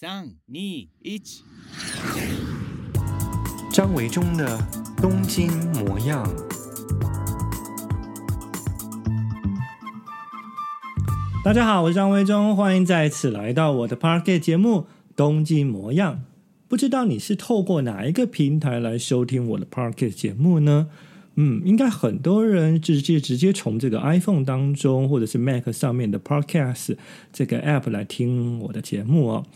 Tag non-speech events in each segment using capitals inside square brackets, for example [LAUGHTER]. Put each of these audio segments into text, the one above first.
三、二、一，张维中的东京模样。大家好，我是张维中，欢迎再次来到我的 Podcast 节目《东京模样》。不知道你是透过哪一个平台来收听我的 Podcast 节目呢？嗯，应该很多人直接直接从这个 iPhone 当中，或者是 Mac 上面的 Podcast 这个 App 来听我的节目哦。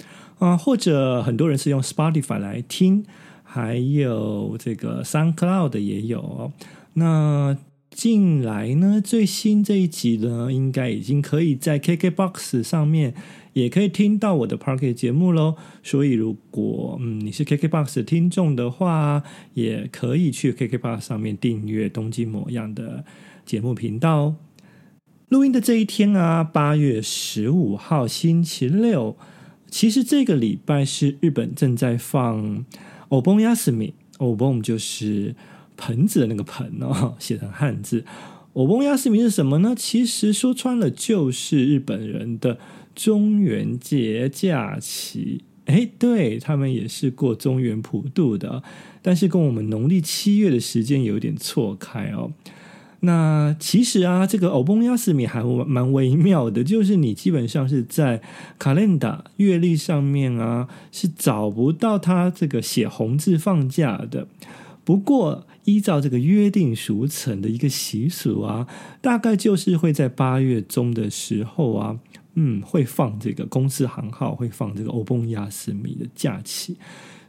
啊，或者很多人是用 Spotify 来听，还有这个 SoundCloud 也有。那近来呢，最新这一集呢，应该已经可以在 KKBOX 上面也可以听到我的 Podcast 节目喽。所以，如果嗯你是 KKBOX 的听众的话，也可以去 KKBOX 上面订阅《东京模样》的节目频道哦。录音的这一天啊，八月十五号星期六。其实这个礼拜是日本正在放お盆休み，お盆就是盆子的那个盆哦，写成汉字。お盆休み是什么呢？其实说穿了就是日本人的中元节假期。哎，对，他们也是过中元普渡的，但是跟我们农历七月的时间有点错开哦。 那其实啊，这个お盆休み还蛮微妙的，就是你基本上是在卡 a l 月历上面啊，是找不到它这个写红字放假的。不过依照这个约定俗成的一个习俗啊，大概就是会在八月中的时候啊，嗯，会放这个公司行号会放这个お盆休み的假期，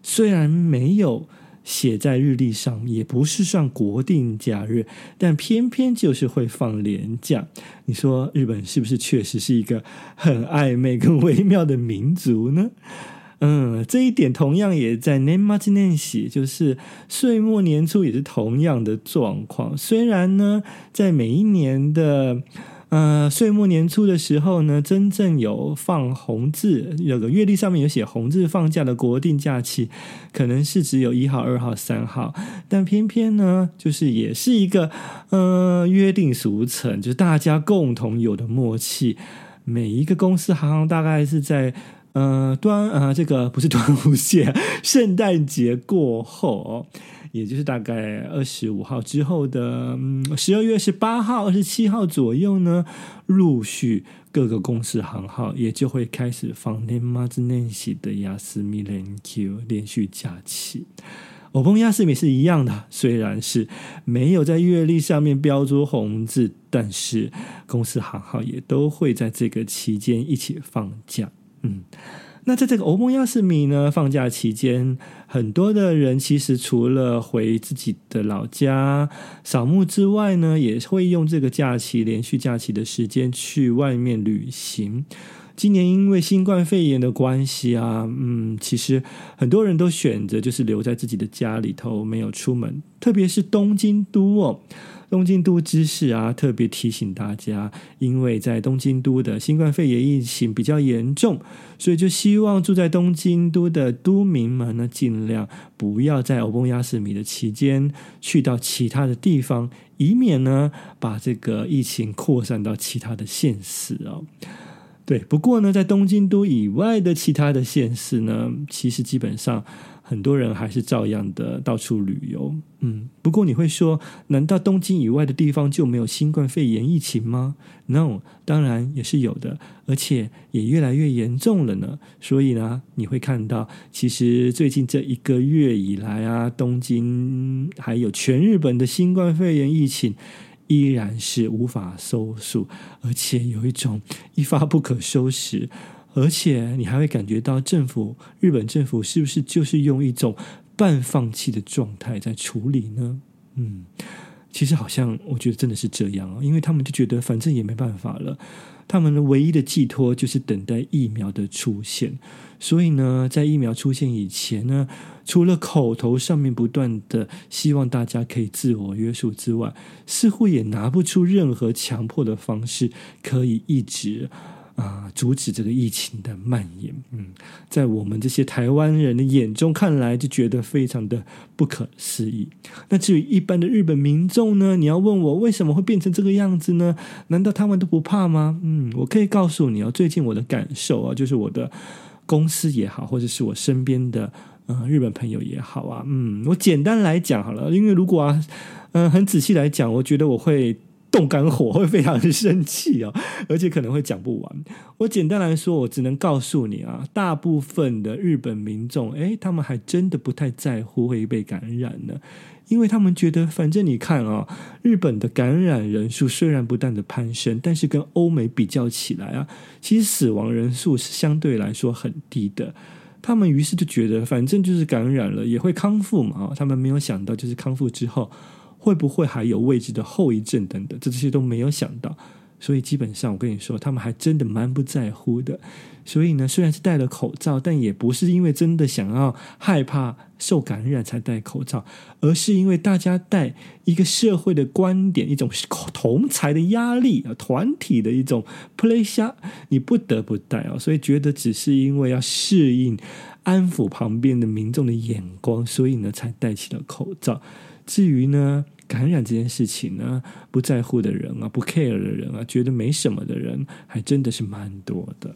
虽然没有。 写在日历上也不是算国定假日，但偏偏就是会放连假。你说日本是不是确实是一个很暧昧、跟微妙的民族呢？[LAUGHS] 嗯，这一点同样也在年末年始，就是岁末年初也是同样的状况。虽然呢，在每一年的。呃，岁末年初的时候呢，真正有放红字，有个月历上面有写红字放假的国定假期，可能是只有一号、二号、三号，但偏偏呢，就是也是一个呃约定俗成，就是大家共同有的默契，每一个公司行行大概是在呃端啊、呃，这个不是端午节，[LAUGHS] 圣诞节过后哦。也就是大概二十五号之后的十二月十八号、二十七号左右呢，陆续各个公司行号也就会开始放年末年始的休み连休连续假期。お盆休み是一样的，虽然是没有在月历上面标注红字，但是公司行号也都会在这个期间一起放假。嗯。那在这个お盆休み呢，放假期间， 很多的人其实除了回自己的老家扫墓之外呢，也会用这个假期连续假期的时间去外面旅行。今年因为新冠肺炎的关系啊，嗯，其实很多人都选择就是留在自己的家里头，没有出门，特别是东京都哦。东京都知事啊，特别提醒大家，因为在东京都的新冠肺炎疫情比较严重，所以就希望住在东京都的都民们呢，尽量不要在お盆休み的期间去到其他的地方，以免呢把这个疫情扩散到其他的县市哦。对，不过呢，在东京都以外的其他的县市呢，其实基本上。很多人还是照样的到处旅游，嗯。不过你会说，难道东京以外的地方就没有新冠肺炎疫情吗？No，当然也是有的，而且也越来越严重了呢。所以呢，你会看到，其实最近这一个月以来啊，东京还有全日本的新冠肺炎疫情依然是无法收束，而且有一种一发不可收拾。而且你还会感觉到政府，日本政府是不是就是用一种半放弃的状态在处理呢？嗯，其实好像我觉得真的是这样啊，因为他们就觉得反正也没办法了，他们的唯一的寄托就是等待疫苗的出现。所以呢，在疫苗出现以前呢，除了口头上面不断的希望大家可以自我约束之外，似乎也拿不出任何强迫的方式可以一直。啊，阻止这个疫情的蔓延。嗯，在我们这些台湾人的眼中看来，就觉得非常的不可思议。那至于一般的日本民众呢？你要问我为什么会变成这个样子呢？难道他们都不怕吗？嗯，我可以告诉你哦，最近我的感受啊，就是我的公司也好，或者是我身边的嗯日本朋友也好啊，嗯，我简单来讲好了，因为如果啊，嗯，很仔细来讲，我觉得我会。动肝火 [LAUGHS] 会非常生气哦，而且可能会讲不完。我简单来说，我只能告诉你啊，大部分的日本民众，诶，他们还真的不太在乎会被感染呢，因为他们觉得，反正你看啊，日本的感染人数虽然不断的攀升，但是跟欧美比较起来啊，其实死亡人数是相对来说很低的。他们于是就觉得，反正就是感染了也会康复嘛，他们没有想到，就是康复之后。会不会还有未知的后遗症等等，这这些都没有想到，所以基本上我跟你说，他们还真的蛮不在乎的。所以呢，虽然是戴了口罩，但也不是因为真的想要害怕受感染才戴口罩，而是因为大家戴一个社会的观点，一种同才的压力啊，团体的一种 pressure，你不得不戴啊。所以觉得只是因为要适应、安抚旁边的民众的眼光，所以呢才戴起了口罩。至于呢，感染这件事情呢，不在乎的人啊，不 care 的人啊，觉得没什么的人，还真的是蛮多的。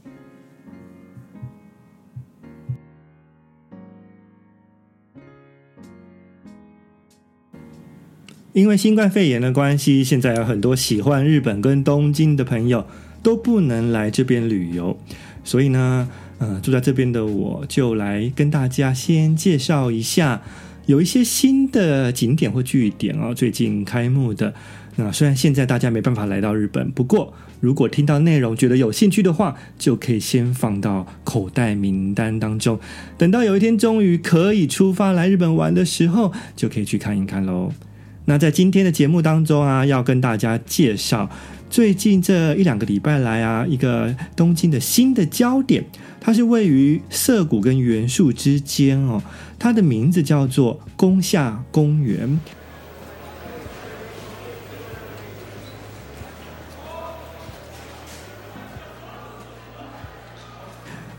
因为新冠肺炎的关系，现在有很多喜欢日本跟东京的朋友都不能来这边旅游，所以呢，呃，住在这边的我就来跟大家先介绍一下。有一些新的景点或据点哦，最近开幕的。那虽然现在大家没办法来到日本，不过如果听到内容觉得有兴趣的话，就可以先放到口袋名单当中。等到有一天终于可以出发来日本玩的时候，就可以去看一看喽。那在今天的节目当中啊，要跟大家介绍最近这一两个礼拜来啊，一个东京的新的焦点。它是位于涩谷跟原宿之间哦，它的名字叫做宫下公园。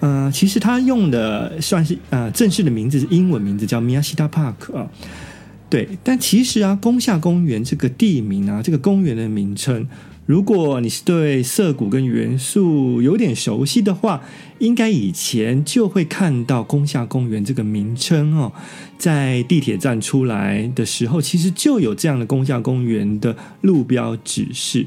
呃，其实它用的算是呃正式的名字是英文名字叫 Miyashita Park 啊，对，但其实啊宫下公园这个地名啊，这个公园的名称。如果你是对涩谷跟元素有点熟悉的话，应该以前就会看到宫下公园这个名称哦，在地铁站出来的时候，其实就有这样的宫下公园的路标指示。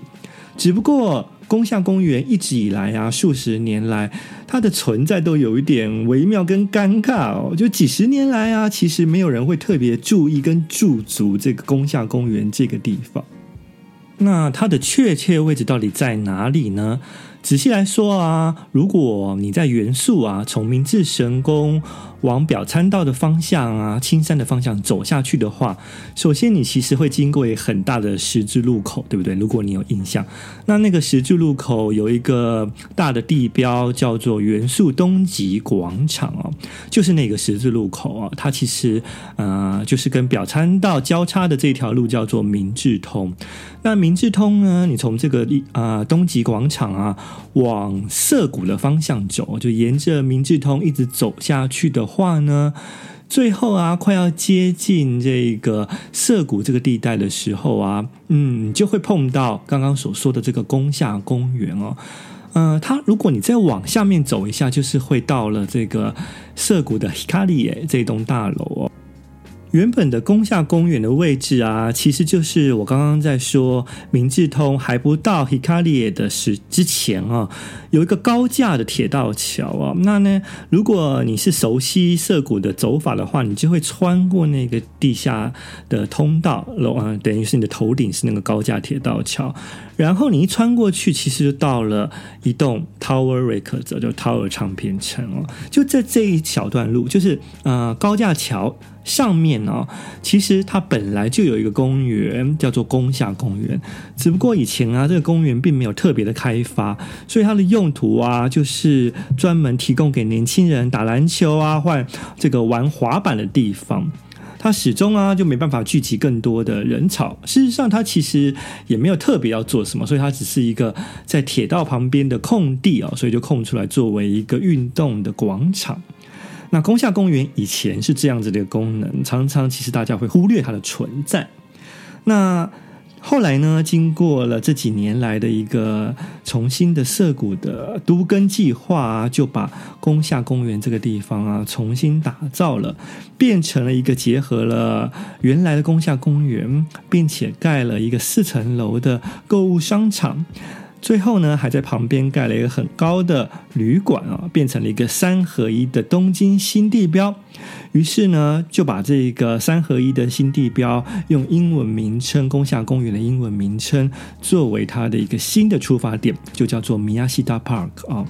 只不过宫下公园一直以来啊，数十年来它的存在都有一点微妙跟尴尬哦。就几十年来啊，其实没有人会特别注意跟驻足这个宫下公园这个地方。那它的确切位置到底在哪里呢？仔细来说啊，如果你在元素啊，从明治神宫往表参道的方向啊，青山的方向走下去的话，首先你其实会经过很大的十字路口，对不对？如果你有印象，那那个十字路口有一个大的地标，叫做元素东极广场哦，就是那个十字路口啊，它其实呃，就是跟表参道交叉的这条路叫做明治通。那明治通呢，你从这个啊、呃、东极广场啊。往涩谷的方向走，就沿着明治通一直走下去的话呢，最后啊，快要接近这个涩谷这个地带的时候啊，嗯，就会碰到刚刚所说的这个宫下公园哦。呃，它如果你再往下面走一下，就是会到了这个涩谷的 Hikari 这栋大楼哦。原本的宫下公园的位置啊，其实就是我刚刚在说明治通还不到 Hikari 的时之前啊，有一个高架的铁道桥啊。那呢，如果你是熟悉涩谷的走法的话，你就会穿过那个地下的通道，楼啊，等于是你的头顶是那个高架铁道桥。然后你一穿过去，其实就到了一栋 Tower Records，就 Tower 唱片城哦。就在这一小段路，就是呃高架桥上面哦，其实它本来就有一个公园，叫做宫下公园。只不过以前啊，这个公园并没有特别的开发，所以它的用途啊，就是专门提供给年轻人打篮球啊，或这个玩滑板的地方。它始终啊就没办法聚集更多的人潮。事实上，它其实也没有特别要做什么，所以它只是一个在铁道旁边的空地哦，所以就空出来作为一个运动的广场。那宫下公园以前是这样子的功能，常常其实大家会忽略它的存在。那后来呢，经过了这几年来的一个重新的涉谷的都更计划，就把宫下公园这个地方啊重新打造了，变成了一个结合了原来的宫下公园，并且盖了一个四层楼的购物商场。最后呢，还在旁边盖了一个很高的旅馆啊，变成了一个三合一的东京新地标。于是呢，就把这个三合一的新地标用英文名称“宫下公园”的英文名称作为它的一个新的出发点，就叫做 Miyashita Park 啊。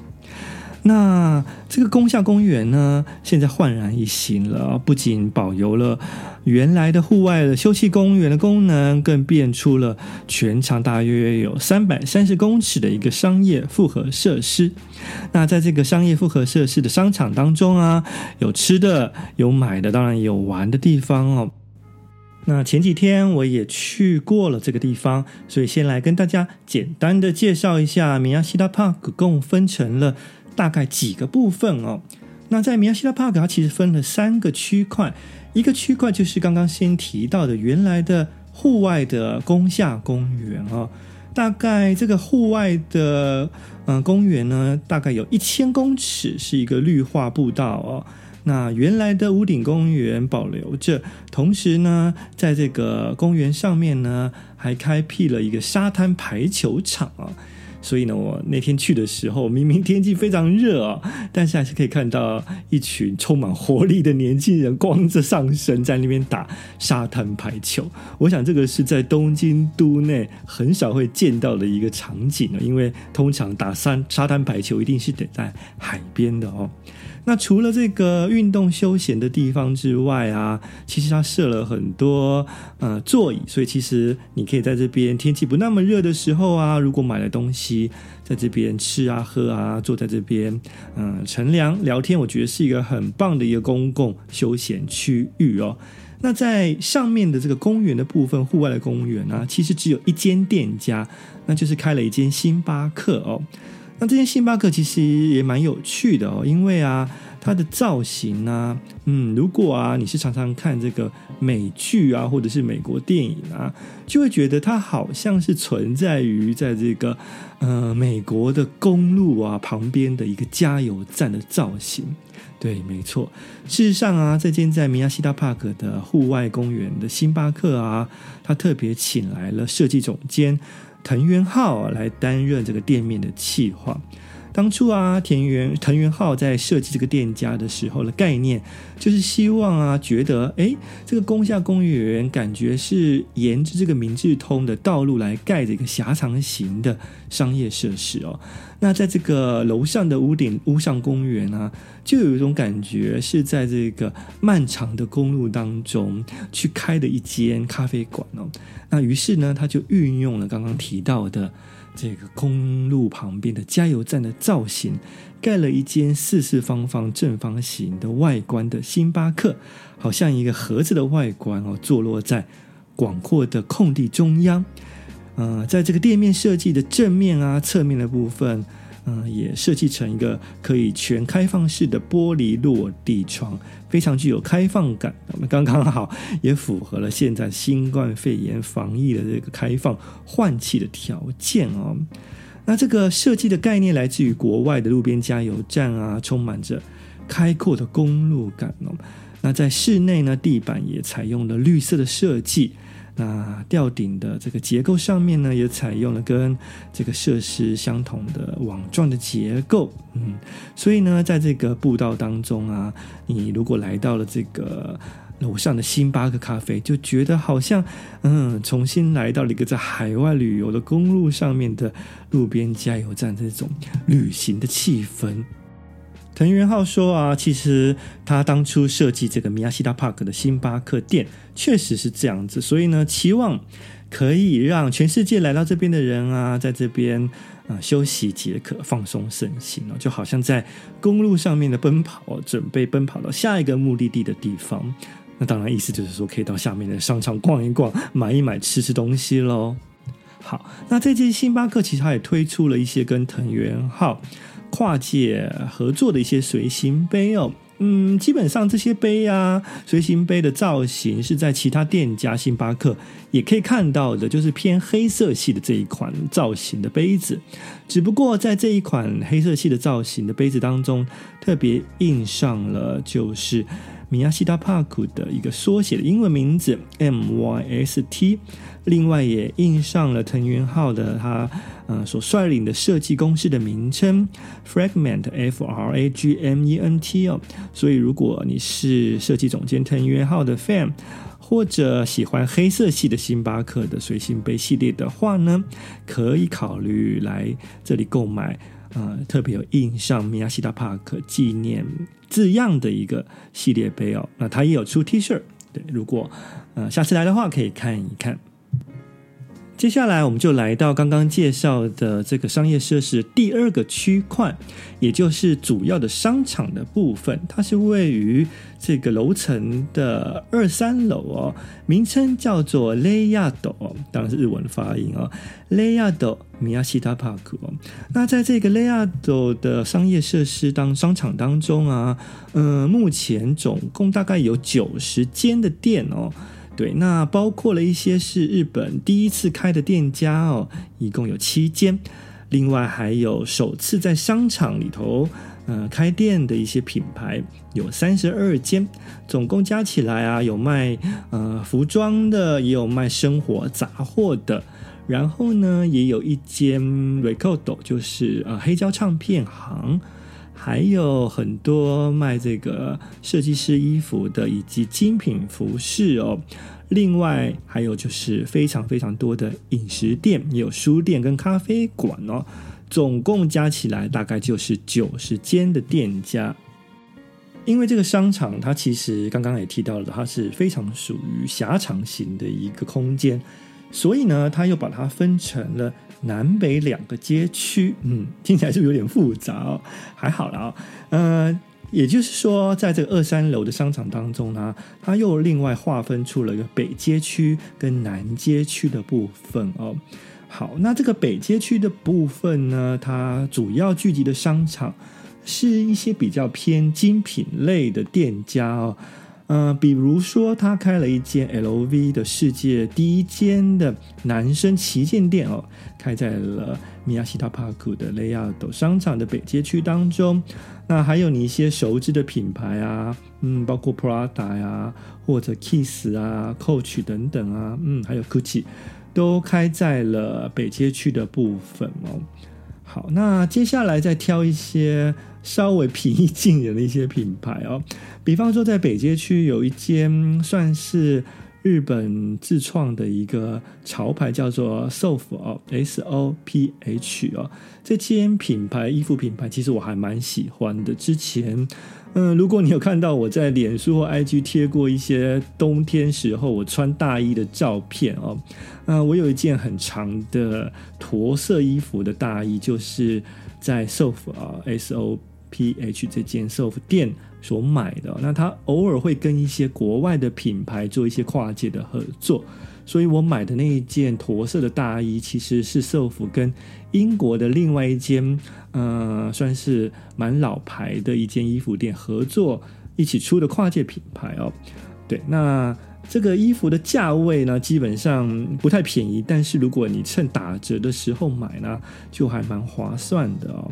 那这个宫下公园呢，现在焕然一新了，不仅保留了原来的户外的休憩公园的功能，更变出了全长大约有三百三十公尺的一个商业复合设施。那在这个商业复合设施的商场当中啊，有吃的，有买的，当然也有玩的地方哦。那前几天我也去过了这个地方，所以先来跟大家简单的介绍一下 Miyashita Park，共分成了。大概几个部分哦。那在 Miyashita Park，它其实分了三个区块。一个区块就是刚刚先提到的原来的户外的宫下公园哦。大概这个户外的嗯、公园呢，大概有一千公尺是一个绿化步道哦。那原来的屋顶公园保留着，同时呢，在这个公园上面呢，还开辟了一个沙滩排球场啊。所以呢，我那天去的时候，明明天气非常热啊，[LAUGHS] 但是还是可以看到一群充满活力的年轻人光着上身在那边打沙滩排球。我想这个是在东京都内很少会见到的一个场景啊，因为通常打沙沙滩排球一定是得在海边的哦。那除了这个运动休闲的地方之外啊，其实它设了很多呃座椅，所以其实你可以在这边天气不那么热的时候啊，如果买了东西，在这边吃啊喝啊，坐在这边嗯、乘凉聊天，我觉得是一个很棒的一个公共休闲区域哦。那在上面的这个公园的部分，户外的公园呢、啊，其实只有一间店家，那就是开了一间星巴克哦。那这间星巴克其实也蛮有趣的哦，因为啊，它的造型啊，嗯，如果啊你是常常看这个美剧啊，或者是美国电影啊，就会觉得它好像是存在于在这个呃美国的公路啊旁边的一个加油站的造型。对，没错。事实上啊，这间在 Miyashita Park 的户外公园的星巴克啊，它特别请来了设计总监。藤原浩来担任这个店面的企划。当初啊，田园藤原浩在设计这个店家的时候的概念，就是希望啊，觉得诶，这个宫下公园感觉是沿着这个明治通的道路来盖这个狭长型的商业设施哦。那在这个楼上的屋顶屋上公园啊，就有一种感觉是在这个漫长的公路当中去开的一间咖啡馆哦。那于是呢，他就运用了刚刚提到的这个公路旁边的加油站的造型，盖了一间四四方方正方形的外观的星巴克，好像一个盒子的外观哦，坐落在广阔的空地中央。呃，在这个店面设计的正面啊、侧面的部分，嗯、也设计成一个可以全开放式的玻璃落地窗，非常具有开放感。我们刚刚好也符合了现在新冠肺炎防疫的这个开放换气的条件哦。那这个设计的概念来自于国外的路边加油站啊，充满着开阔的公路感哦。那在室内呢，地板也采用了绿色的设计。那吊顶的这个结构上面呢，也采用了跟这个设施相同的网状的结构，嗯，所以呢，在这个步道当中啊，你如果来到了这个楼上的星巴克咖啡，就觉得好像嗯，重新来到了一个在海外旅游的公路上面的路边加油站这种旅行的气氛。藤原浩说啊，其实他当初设计这个 Miyashita Park 的星巴克店，确实是这样子，所以呢，期望可以让全世界来到这边的人啊，在这边啊、休息解渴、放松身心哦，就好像在公路上面的奔跑，准备奔跑到下一个目的地的地方。那当然，意思就是说，可以到下面的商场逛一逛，买一买，吃吃东西喽。好，那这间星巴克其实他也推出了一些跟藤原浩跨界合作的一些随行杯哦，嗯，基本上这些杯啊，随行杯的造型是在其他店家星巴克也可以看到的，就是偏黑色系的这一款造型的杯子。只不过在这一款黑色系的造型的杯子当中，特别印上了就是。米亚西达帕克的一个缩写的英文名字 MYST，另外也印上了藤原浩的他呃所率领的设计公司的名称 Fragment F R A G M E N T 哦，所以如果你是设计总监藤原浩的 fan，或者喜欢黑色系的星巴克的随行杯系列的话呢，可以考虑来这里购买。呃，特别有印上米亚西达帕克纪念字样的一个系列杯哦，那它也有出 T 恤，对，如果呃下次来的话可以看一看。接下来我们就来到刚刚介绍的这个商业设施第二个区块，也就是主要的商场的部分。它是位于这个楼层的二三楼哦，名称叫做雷亚斗，当然是日文发音哦，雷亚斗米亚西达帕克哦。那在这个雷亚斗的商业设施当商场当中啊，嗯、目前总共大概有九十间的店哦。对，那包括了一些是日本第一次开的店家哦，一共有七间，另外还有首次在商场里头呃开店的一些品牌有三十二间，总共加起来啊有卖呃服装的，也有卖生活杂货的，然后呢也有一间 Record 就是呃黑胶唱片行。还有很多卖这个设计师衣服的，以及精品服饰哦。另外还有就是非常非常多的饮食店，也有书店跟咖啡馆哦。总共加起来大概就是九十间的店家。因为这个商场它其实刚刚也提到了，它是非常属于狭长型的一个空间，所以呢，它又把它分成了。南北两个街区，嗯，听起来是不是有点复杂哦？还好啦，哦，呃，也就是说，在这个二三楼的商场当中呢，它又另外划分出了一个北街区跟南街区的部分哦。好，那这个北街区的部分呢，它主要聚集的商场是一些比较偏精品类的店家哦。嗯、比如说，他开了一间 LV 的世界第一间的男生旗舰店哦，开在了米亚西塔帕克的雷亚斗商场的北街区当中。那还有你一些熟知的品牌啊，嗯，包括 Prada 呀，或者 Kiss 啊、Coach 等等啊，嗯，还有 Gucci，都开在了北街区的部分哦。好，那接下来再挑一些稍微平易近人的一些品牌哦，比方说在北街区有一间算是日本自创的一个潮牌，叫做 SOP 哦，S O P H 哦，这间品牌衣服品牌其实我还蛮喜欢的，之前。嗯，如果你有看到我在脸书或 IG 贴过一些冬天时候我穿大衣的照片哦，嗯，我有一件很长的驼色衣服的大衣，就是在 SOF 啊 S O P H 这间 SOF 店所买的。那他偶尔会跟一些国外的品牌做一些跨界的合作。所以我买的那一件驼色的大衣，其实是 SOF 跟英国的另外一间，呃，算是蛮老牌的一间衣服店合作一起出的跨界品牌哦。对，那这个衣服的价位呢，基本上不太便宜，但是如果你趁打折的时候买呢，就还蛮划算的哦。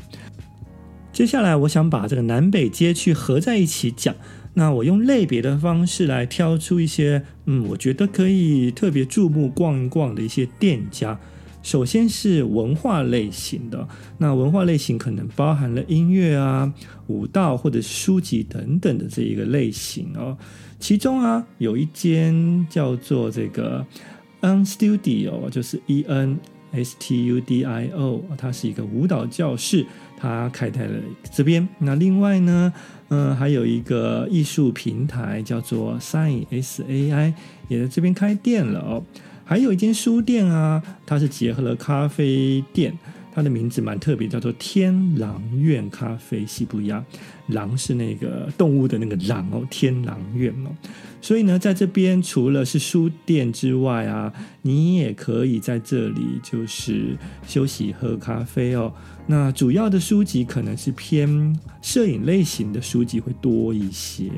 接下来，我想把这个南北街区合在一起讲。那我用类别的方式来挑出一些，嗯，我觉得可以特别注目逛一逛的一些店家。首先是文化类型的，那文化类型可能包含了音乐啊、舞蹈或者书籍等等的这一个类型哦。其中啊，有一间叫做这个 N Studio，就是 E N S T U D I O，它是一个舞蹈教室，它开在了这边。那另外呢，嗯，还有一个艺术平台叫做 Sai S A I，也在这边开店了哦。还有一间书店啊，它是结合了咖啡店，它的名字蛮特别，叫做天狼院咖啡西布亚。狼是那个动物的那个狼哦，天狼院哦。所以呢，在这边除了是书店之外啊，你也可以在这里就是休息喝咖啡哦。那主要的书籍可能是偏摄影类型的书籍会多一些。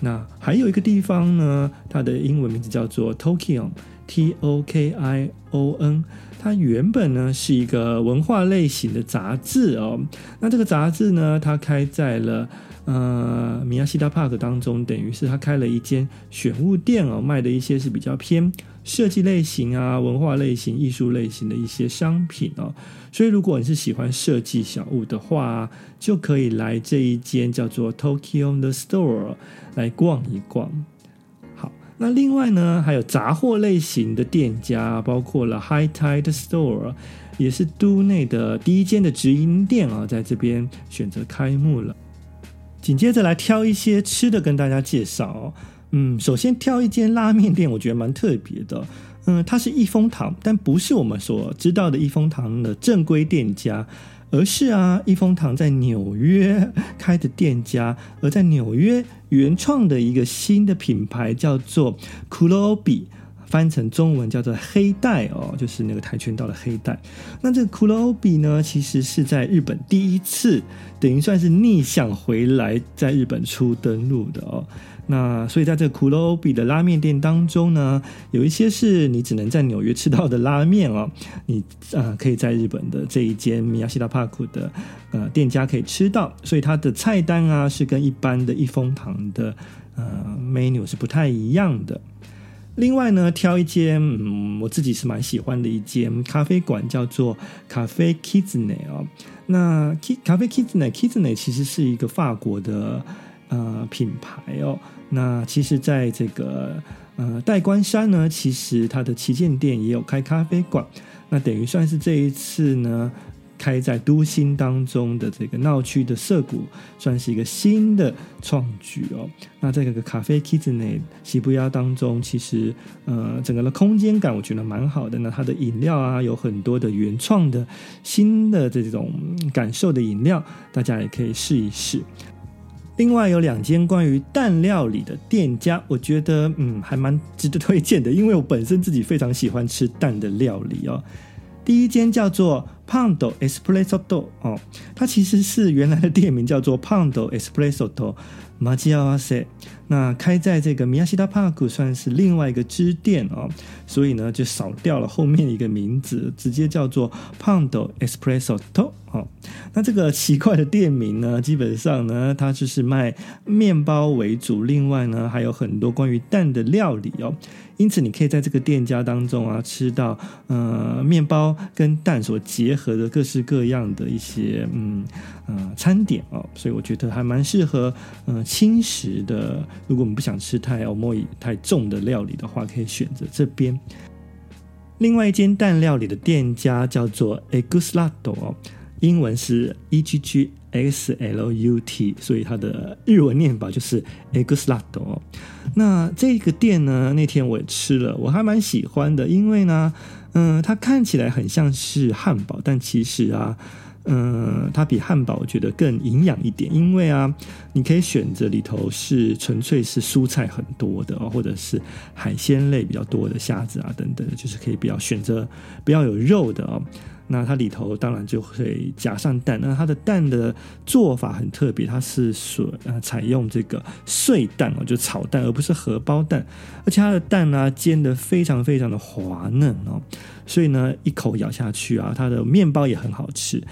那还有一个地方呢，它的英文名字叫做 Tokyo Tokion，它原本呢是一个文化类型的杂志哦。那这个杂志呢，它开在了呃米亚西达 Park 当中，等于是它开了一间选物店哦，卖的一些是比较偏设计类型啊、文化类型、艺术类型的一些商品哦。所以如果你是喜欢设计小物的话，就可以来这一间叫做 Tokyo The Store 来逛一逛。那另外呢，还有杂货类型的店家，包括了 High Tide Store，也是都内的第一间的直营店啊，在这边选择开幕了。紧接着来挑一些吃的跟大家介绍。嗯，首先挑一间拉面店，我觉得蛮特别的。嗯，它是一风堂，但不是我们所知道的一风堂的正规店家。而是啊，益丰堂在纽约开的店家，而在纽约原创的一个新的品牌叫做 Kurobi，翻成中文叫做黑带哦，就是那个跆拳道的黑带。那这个 Kurobi 呢，其实是在日本第一次，等于算是逆向回来，在日本初登陆的哦。那所以在这个 Kurobi 的拉面店当中呢，有一些是你只能在纽约吃到的拉面哦，你啊、可以在日本的这一间米亚西达帕库的呃店家可以吃到，所以它的菜单啊是跟一般的一风堂的呃 menu 是不太一样的。另外呢，挑一间嗯我自己是蛮喜欢的一间咖啡馆，叫做咖啡 Kitsune 哦。那 K 咖啡 Kitsune Kitsune 其实是一个法国的。呃，品牌哦，那其实，在这个呃代官山呢，其实它的旗舰店也有开咖啡馆，那等于算是这一次呢，开在都心当中的这个闹区的涩谷，算是一个新的创举哦。那在这个咖啡 Kitsune 西布亚当中，其实呃整个的空间感我觉得蛮好的。那它的饮料啊，有很多的原创的新的这种感受的饮料，大家也可以试一试。另外有两间关于蛋料理的店家，我觉得嗯还蛮值得推荐的，因为我本身自己非常喜欢吃蛋的料理哦。第一间叫做 Pando Espresso Do 哦，它其实是原来的店名叫做 Pando Espresso Do。马吉亚瓦塞，那开在这个米亚西达帕库算是另外一个支店哦，所以呢就少掉了后面一个名字，直接叫做 Pando Espresso To 哦。那这个奇怪的店名呢，基本上呢它就是卖面包为主，另外呢还有很多关于蛋的料理哦。因此你可以在这个店家当中啊吃到呃面包跟蛋所结合的各式各样的一些嗯呃餐点哦，所以我觉得还蛮适合嗯。轻食的，如果我们不想吃太 omoy 太重的料理的话，可以选择这边。另外一间蛋料理的店家叫做 Eggslut，英文是 E G G x l u t，所以它的日文念法就是 Eggslato。那这个店呢，那天我也吃了，我还蛮喜欢的，因为呢，嗯、它看起来很像是汉堡，但其实啊。嗯，它比汉堡我觉得更营养一点，因为啊，你可以选择里头是纯粹是蔬菜很多的，或者是海鲜类比较多的虾子啊等等的，就是可以比较选择不要有肉的哦。那它里头当然就会夹上蛋，那它的蛋的做法很特别，它是所啊采用这个碎蛋哦，就炒蛋，而不是荷包蛋，而且它的蛋呢、煎的非常非常的滑嫩哦，所以呢一口咬下去啊，它的面包也很好吃。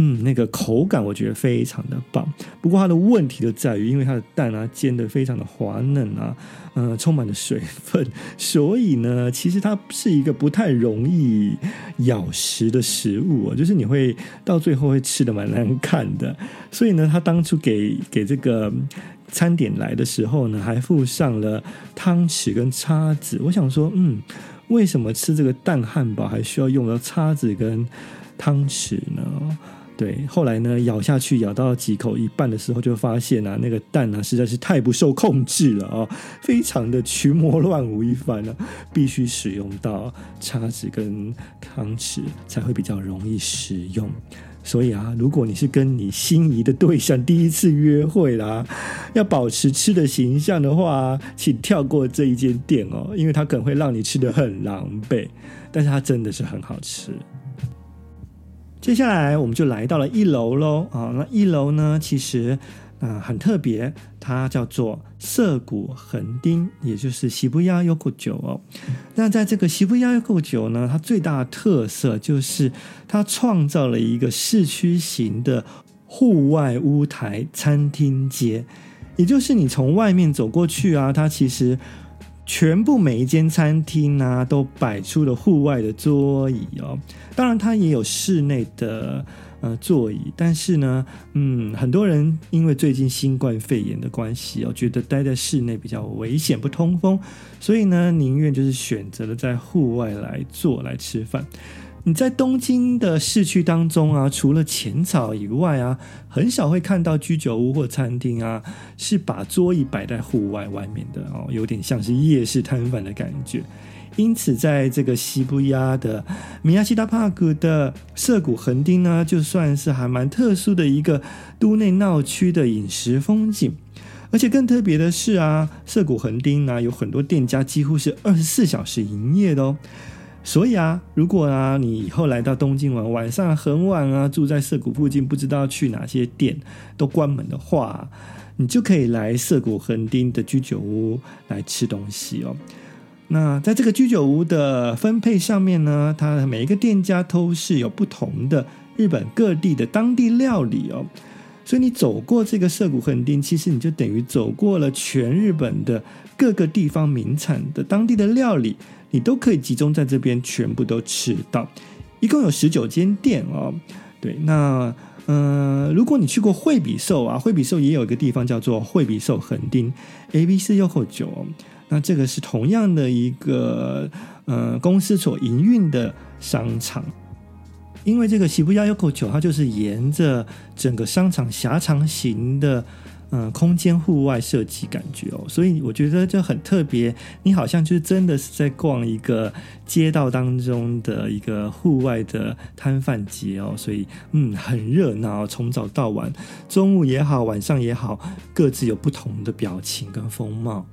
嗯，那个口感我觉得非常的棒，不过它的问题就在于，因为它的蛋啊煎得非常的滑嫩啊，呃，充满了水分，所以呢，其实它是一个不太容易咬食的食物啊，就是你会到最后会吃得蛮难看的。所以呢，他当初给给这个餐点来的时候呢，还附上了汤匙跟叉子。我想说，嗯，为什么吃这个蛋汉堡还需要用到叉子跟汤匙呢？对，后来呢，咬下去咬到几口一半的时候，就发现啊，那个蛋啊实在是太不受控制了啊，非常的群魔乱舞一番呢，必须使用到叉子跟汤匙才会比较容易食用。所以啊，如果你是跟你心仪的对象第一次约会啦，要保持吃的形象的话，请跳过这一间店哦，因为它可能会让你吃得很狼狈，但是它真的是很好吃。接下来我们就来到了一楼喽啊，那一楼呢，其实。啊、呃，很特别，它叫做涩谷横丁，也就是涩谷ヨコ酒哦。那在这个涩谷ヨコ酒呢，它最大的特色就是它创造了一个市区型的户外屋台餐厅街，也就是你从外面走过去啊，它其实 全部每一间餐厅啊都摆出了户外的桌椅哦。当然，它也有室内的。呃，座椅，但是呢，嗯，很多人因为最近新冠肺炎的关系哦，觉得待在室内比较危险，不通风，所以呢，宁愿就是选择了在户外来坐来吃饭。你在东京的市区当中啊，除了浅草以外啊，很少会看到居酒屋或餐厅啊，是把桌椅摆在户外外面的哦，有点像是夜市摊贩的感觉。因此，在这个西部亚的宫下パーク的涩谷横丁呢，就算是还蛮特殊的一个都内闹区的饮食风景。而且更特别的是啊，涩谷横丁呢，有很多店家几乎是二十四小时营业的哦。所以啊，如果啊你以后来到东京玩，晚上很晚啊，住在涩谷附近，不知道去哪些店都关门的话，你就可以来涩谷横丁的居酒屋来吃东西哦。那在这个居酒屋的分配上面呢，它每一个店家都是有不同的日本各地的当地料理哦，所以你走过这个涩谷横丁，其实你就等于走过了全日本的各个地方名产的当地的料理，你都可以集中在这边全部都吃到。一共有十九间店哦，对，那呃，如果你去过惠比寿啊，惠比寿也有一个地方叫做惠比寿横丁 ABC 优口酒。那这个是同样的一个呃公司所营运的商场，因为这个涩谷ヨコ酒，它就是沿着整个商场狭长型的嗯空间户外设计感觉哦，所以我觉得就很特别，你好像就真的是在逛一个街道当中的一个户外的摊贩街哦，所以嗯很热闹，从早到晚，中午也好，晚上也好，各自有不同的表情跟风貌。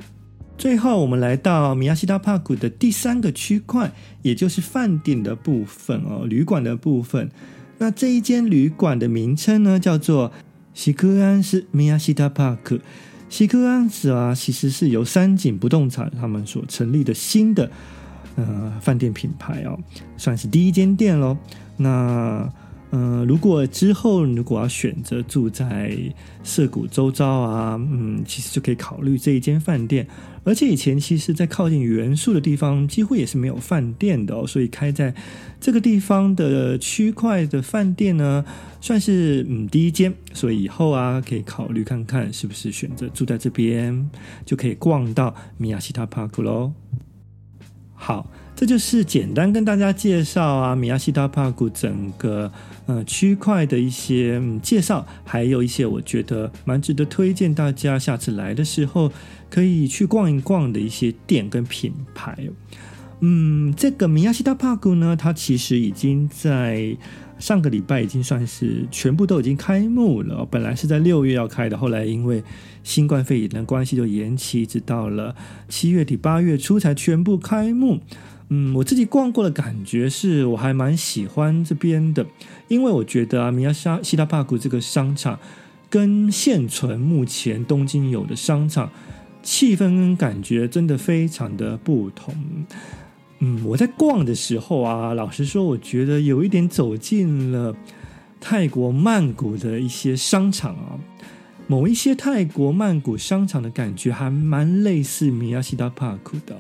最后，我们来到宫下パーク的第三个区块，也就是饭店的部分哦，旅馆的部分。那这一间旅馆的名称呢，叫做西克安斯宫下パーク。西克安斯啊，其实是由三井不动产他们所成立的新的呃饭店品牌哦，算是第一间店喽。那 嗯、呃，如果之后如果要选择住在涩谷周遭啊，嗯，其实就可以考虑这一间饭店。而且以前其实，在靠近原宿的地方，几乎也是没有饭店的哦。所以开在这个地方的区块的饭店呢，算是嗯第一间。所以以后啊，可以考虑看看是不是选择住在这边，就可以逛到宫下パーク喽。好，这就是简单跟大家介绍啊，宫下パーク整个呃区块的一些、嗯、介绍，还有一些我觉得蛮值得推荐大家下次来的时候。可以去逛一逛的一些店跟品牌，嗯，这个宫下パーク呢，它其实已经在上个礼拜已经算是全部都已经开幕了。本来是在六月要开的，后来因为新冠肺炎的关系就延期，一直到了七月底八月初才全部开幕。 嗯，我自己逛过的感觉是我还蛮喜欢这边的，因为我觉得啊，宫下パーク这个商场跟现存目前东京有的商场。气氛跟感觉真的非常的不同。嗯，我在逛的时候啊，老实说，我觉得有一点走进了泰国曼谷的一些商场啊，某一些泰国曼谷商场的感觉还蛮类似宫下パーク的。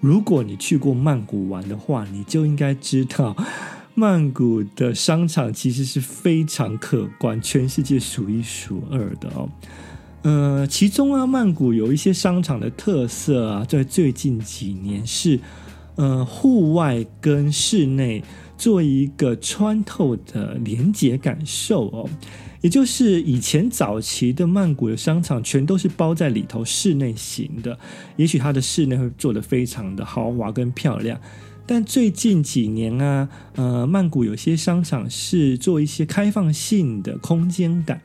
如果你去过曼谷玩的话，你就应该知道，[LAUGHS] 曼谷的商场其实是非常可观，全世界数一数二的哦。呃，其中啊，曼谷有一些商场的特色啊，在最近几年是，呃，户外跟室内做一个穿透的连接感受哦。也就是以前早期的曼谷的商场全都是包在里头，室内型的，也许它的室内会做得非常的豪华跟漂亮。但最近几年啊，呃，曼谷有些商场是做一些开放性的空间感，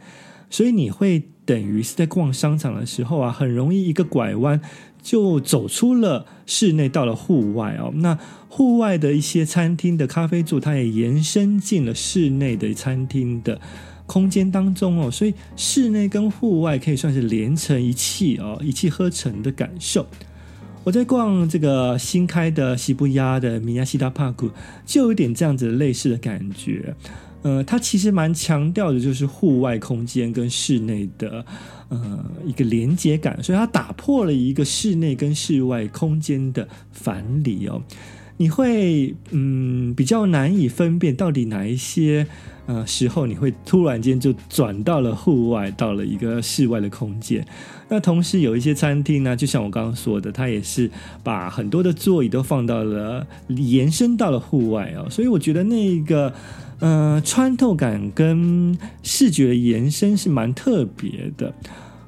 所以你会等于是在逛商场的时候啊，很容易一个拐弯就走出了室内，到了户外哦。那户外的一些餐厅的咖啡座，它也延伸进了室内的餐厅的。空间当中哦，所以室内跟户外可以算是连成一气哦，一气呵成的感受。我在逛这个新开的西布亚的米亚西达帕谷，就有点这样子类似的感觉。呃，它其实蛮强调的就是户外空间跟室内的呃一个连接感，所以它打破了一个室内跟室外空间的藩篱哦。你会嗯比较难以分辨到底哪一些。呃，时候你会突然间就转到了户外，到了一个室外的空间。那同时有一些餐厅呢，就像我刚刚说的，它也是把很多的座椅都放到了延伸到了户外哦。所以我觉得那个嗯穿透感跟视觉延伸是蛮特别的。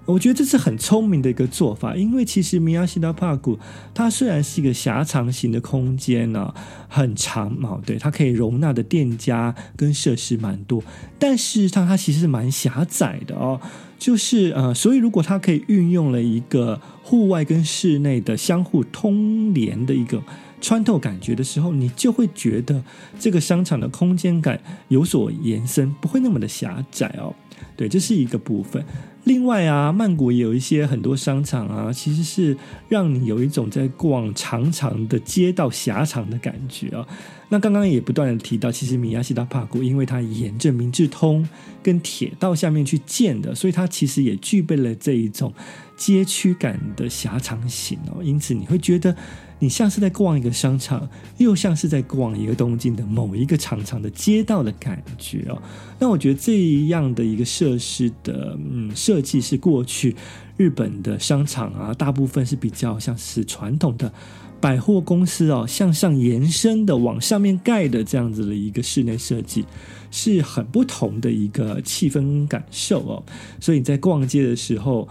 我觉得这是很聪明的一个做法，因为其实米亚西达帕谷它虽然是一个狭长型的空间呢，很长嘛，对，它可以容纳的店家跟设施蛮多，但事实上它其实是蛮狭窄的哦，就是呃，所以如果它可以运用了一个户外跟室内的相互通联的一个穿透感觉的时候，你就会觉得这个商场的空间感有所延伸，不会那么的狭窄哦，对，这是一个部分。另外啊，曼谷也有一些很多商场啊，其实是让你有一种在逛长长的街道狭长的感觉啊。那刚刚也不断的提到，其实米亚西达帕谷，因为它沿着明治通跟铁道下面去建的，所以它其实也具备了这一种街区感的狭长型哦。因此你会觉得。你像是在逛一个商场，又像是在逛一个东京的某一个长长的街道的感觉哦。那我觉得这样的一个设施的嗯设计是过去日本的商场啊，大部分是比较像是传统的百货公司哦，向上延伸的往上面盖的这样子的一个室内设计，是很不同的一个气氛感受哦。所以你在逛街的时候。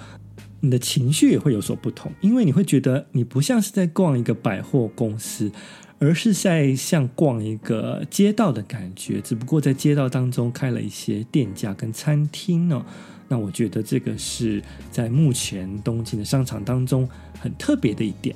你的情绪也会有所不同，因为你会觉得你不像是在逛一个百货公司，而是在像逛一个街道的感觉。只不过在街道当中开了一些店家跟餐厅哦。那我觉得这个是在目前东京的商场当中很特别的一点。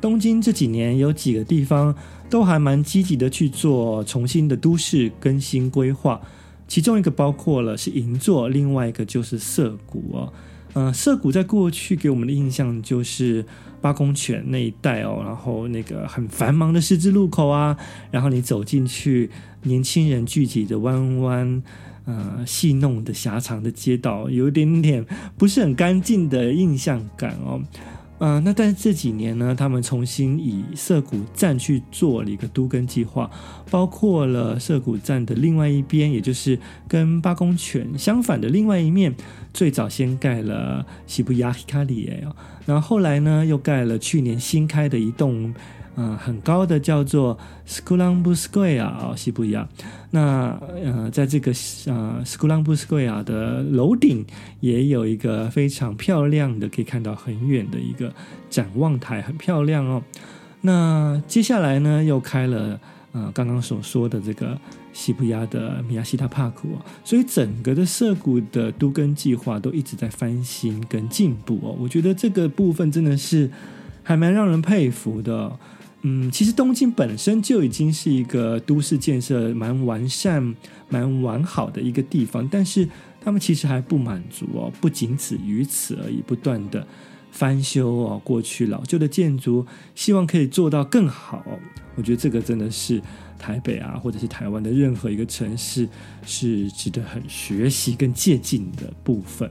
东京这几年有几个地方都还蛮积极的去做重新的都市更新规划，其中一个包括了是银座，另外一个就是涩谷哦。呃，涩谷在过去给我们的印象就是八公犬那一带哦，然后那个很繁忙的十字路口啊，然后你走进去，年轻人聚集的弯弯呃戏弄的狭长的街道，有一点点不是很干净的印象感哦。啊、呃，那但是这几年呢，他们重新以涩谷站去做了一个都更计划，包括了涩谷站的另外一边，也就是跟八公犬相反的另外一面，最早先盖了西布亚希卡里耶，然后后来呢又盖了去年新开的一栋。嗯、很高的叫做 Skulambu Square 啊，西布亚。那呃，在这个呃 Skulambu Square 的楼顶也有一个非常漂亮的，可以看到很远的一个展望台，很漂亮哦。那接下来呢，又开了呃刚刚所说的这个西布亚的米亚西塔帕库，所以整个的涩谷的都更计划都一直在翻新跟进步哦。我觉得这个部分真的是还蛮让人佩服的。嗯，其实东京本身就已经是一个都市建设蛮完善、蛮完好的一个地方，但是他们其实还不满足哦，不仅止于此而已，不断的翻修哦，过去老旧的建筑，希望可以做到更好。我觉得这个真的是台北啊，或者是台湾的任何一个城市，是值得很学习跟借鉴的部分。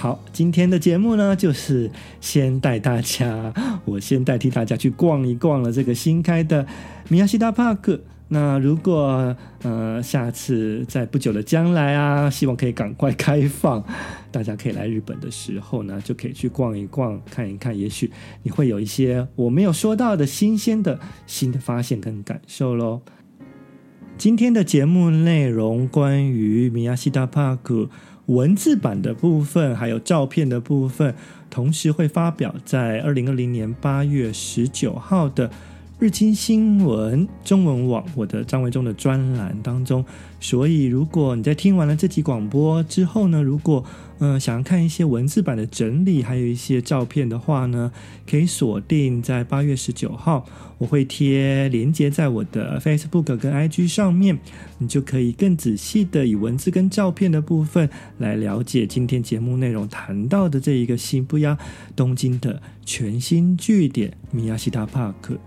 好，今天的节目呢，就是先带大家，我先代替大家去逛一逛了这个新开的米亚西达帕克。那如果呃下次在不久的将来啊，希望可以赶快开放，大家可以来日本的时候呢，就可以去逛一逛，看一看，也许你会有一些我没有说到的新鲜的新的发现跟感受喽。今天的节目内容关于宫下パーク文字版的部分，还有照片的部分，同时会发表在二零二零年八月十九号的日经新闻中文网我的张维中的专栏当中。所以，如果你在听完了这集广播之后呢，如果嗯、想要看一些文字版的整理，还有一些照片的话呢，可以锁定在八月十九号，我会贴连接在我的 Facebook 跟 IG 上面，你就可以更仔细的以文字跟照片的部分来了解今天节目内容谈到的这一个新不亚东京的全新据点宫下 Park。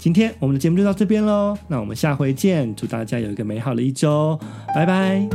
今天我们的节目就到这边喽，那我们下回见，祝大家有一个美好的一周，拜拜。